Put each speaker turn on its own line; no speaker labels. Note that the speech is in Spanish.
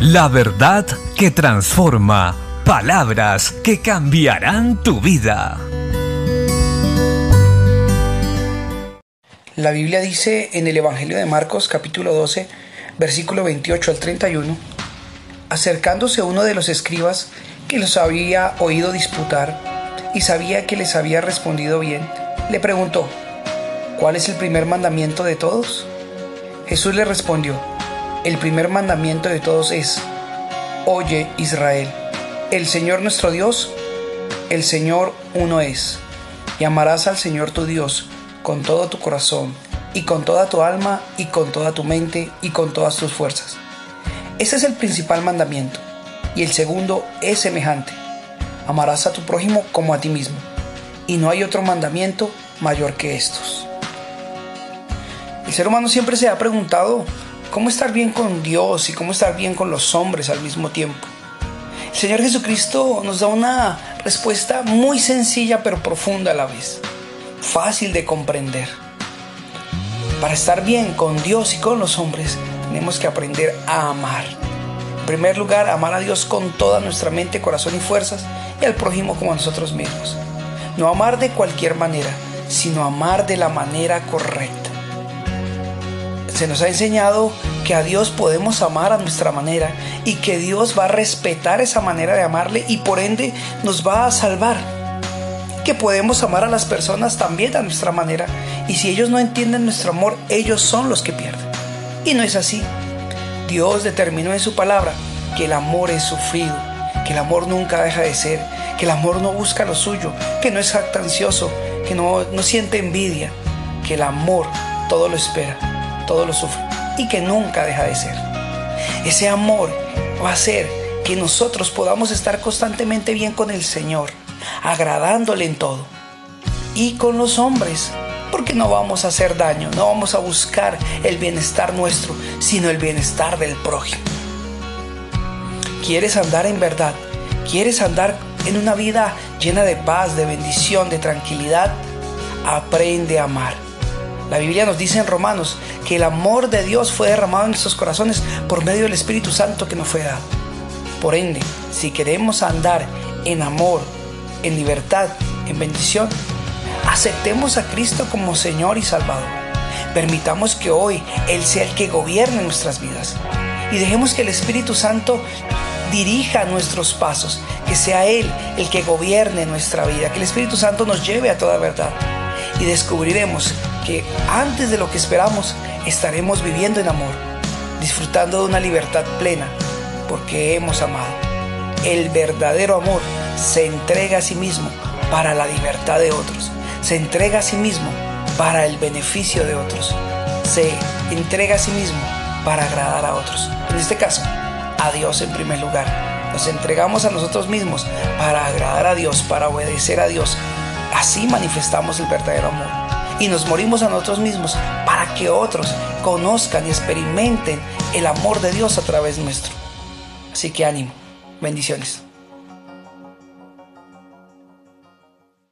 La verdad que transforma. Palabras que cambiarán tu vida.
La Biblia dice en el Evangelio de Marcos capítulo 12, versículo 28 al 31, acercándose uno de los escribas que los había oído disputar y sabía que les había respondido bien, le preguntó, ¿cuál es el primer mandamiento de todos? Jesús le respondió, el primer mandamiento de todos es, Oye Israel, el Señor nuestro Dios, el Señor uno es, y amarás al Señor tu Dios con todo tu corazón, y con toda tu alma, y con toda tu mente, y con todas tus fuerzas. Ese es el principal mandamiento, y el segundo es semejante, amarás a tu prójimo como a ti mismo, y no hay otro mandamiento mayor que estos. El ser humano siempre se ha preguntado cómo estar bien con Dios y cómo estar bien con los hombres al mismo tiempo. El Señor Jesucristo nos da una respuesta muy sencilla pero profunda a la vez, fácil de comprender. Para estar bien con Dios y con los hombres tenemos que aprender a amar. En primer lugar, amar a Dios con toda nuestra mente, corazón y fuerzas y al prójimo como a nosotros mismos. No amar de cualquier manera, sino amar de la manera correcta. Se nos ha enseñado que a Dios podemos amar a nuestra manera y que Dios va a respetar esa manera de amarle y por ende nos va a salvar. Que podemos amar a las personas también a nuestra manera y si ellos no entienden nuestro amor, ellos son los que pierden. Y no es así. Dios determinó en su palabra que el amor es sufrido, que el amor nunca deja de ser, que el amor no busca lo suyo, que no es jactancioso, que no, no siente envidia, que el amor todo lo espera todo lo sufre y que nunca deja de ser. Ese amor va a hacer que nosotros podamos estar constantemente bien con el Señor, agradándole en todo. Y con los hombres, porque no vamos a hacer daño, no vamos a buscar el bienestar nuestro, sino el bienestar del prójimo. ¿Quieres andar en verdad? ¿Quieres andar en una vida llena de paz, de bendición, de tranquilidad? Aprende a amar la Biblia nos dice en Romanos que el amor de Dios fue derramado en nuestros corazones por medio del Espíritu Santo que nos fue dado. Por ende, si queremos andar en amor, en libertad, en bendición, aceptemos a Cristo como Señor y Salvador. Permitamos que hoy Él sea el que gobierne nuestras vidas. Y dejemos que el Espíritu Santo dirija nuestros pasos, que sea Él el que gobierne nuestra vida, que el Espíritu Santo nos lleve a toda verdad. Y descubriremos que antes de lo que esperamos estaremos viviendo en amor, disfrutando de una libertad plena, porque hemos amado. El verdadero amor se entrega a sí mismo para la libertad de otros, se entrega a sí mismo para el beneficio de otros, se entrega a sí mismo para agradar a otros. En este caso, a Dios en primer lugar. Nos entregamos a nosotros mismos para agradar a Dios, para obedecer a Dios. Así manifestamos el verdadero amor y nos morimos a nosotros mismos para que otros conozcan y experimenten el amor de Dios a través nuestro. Así que ánimo, bendiciones.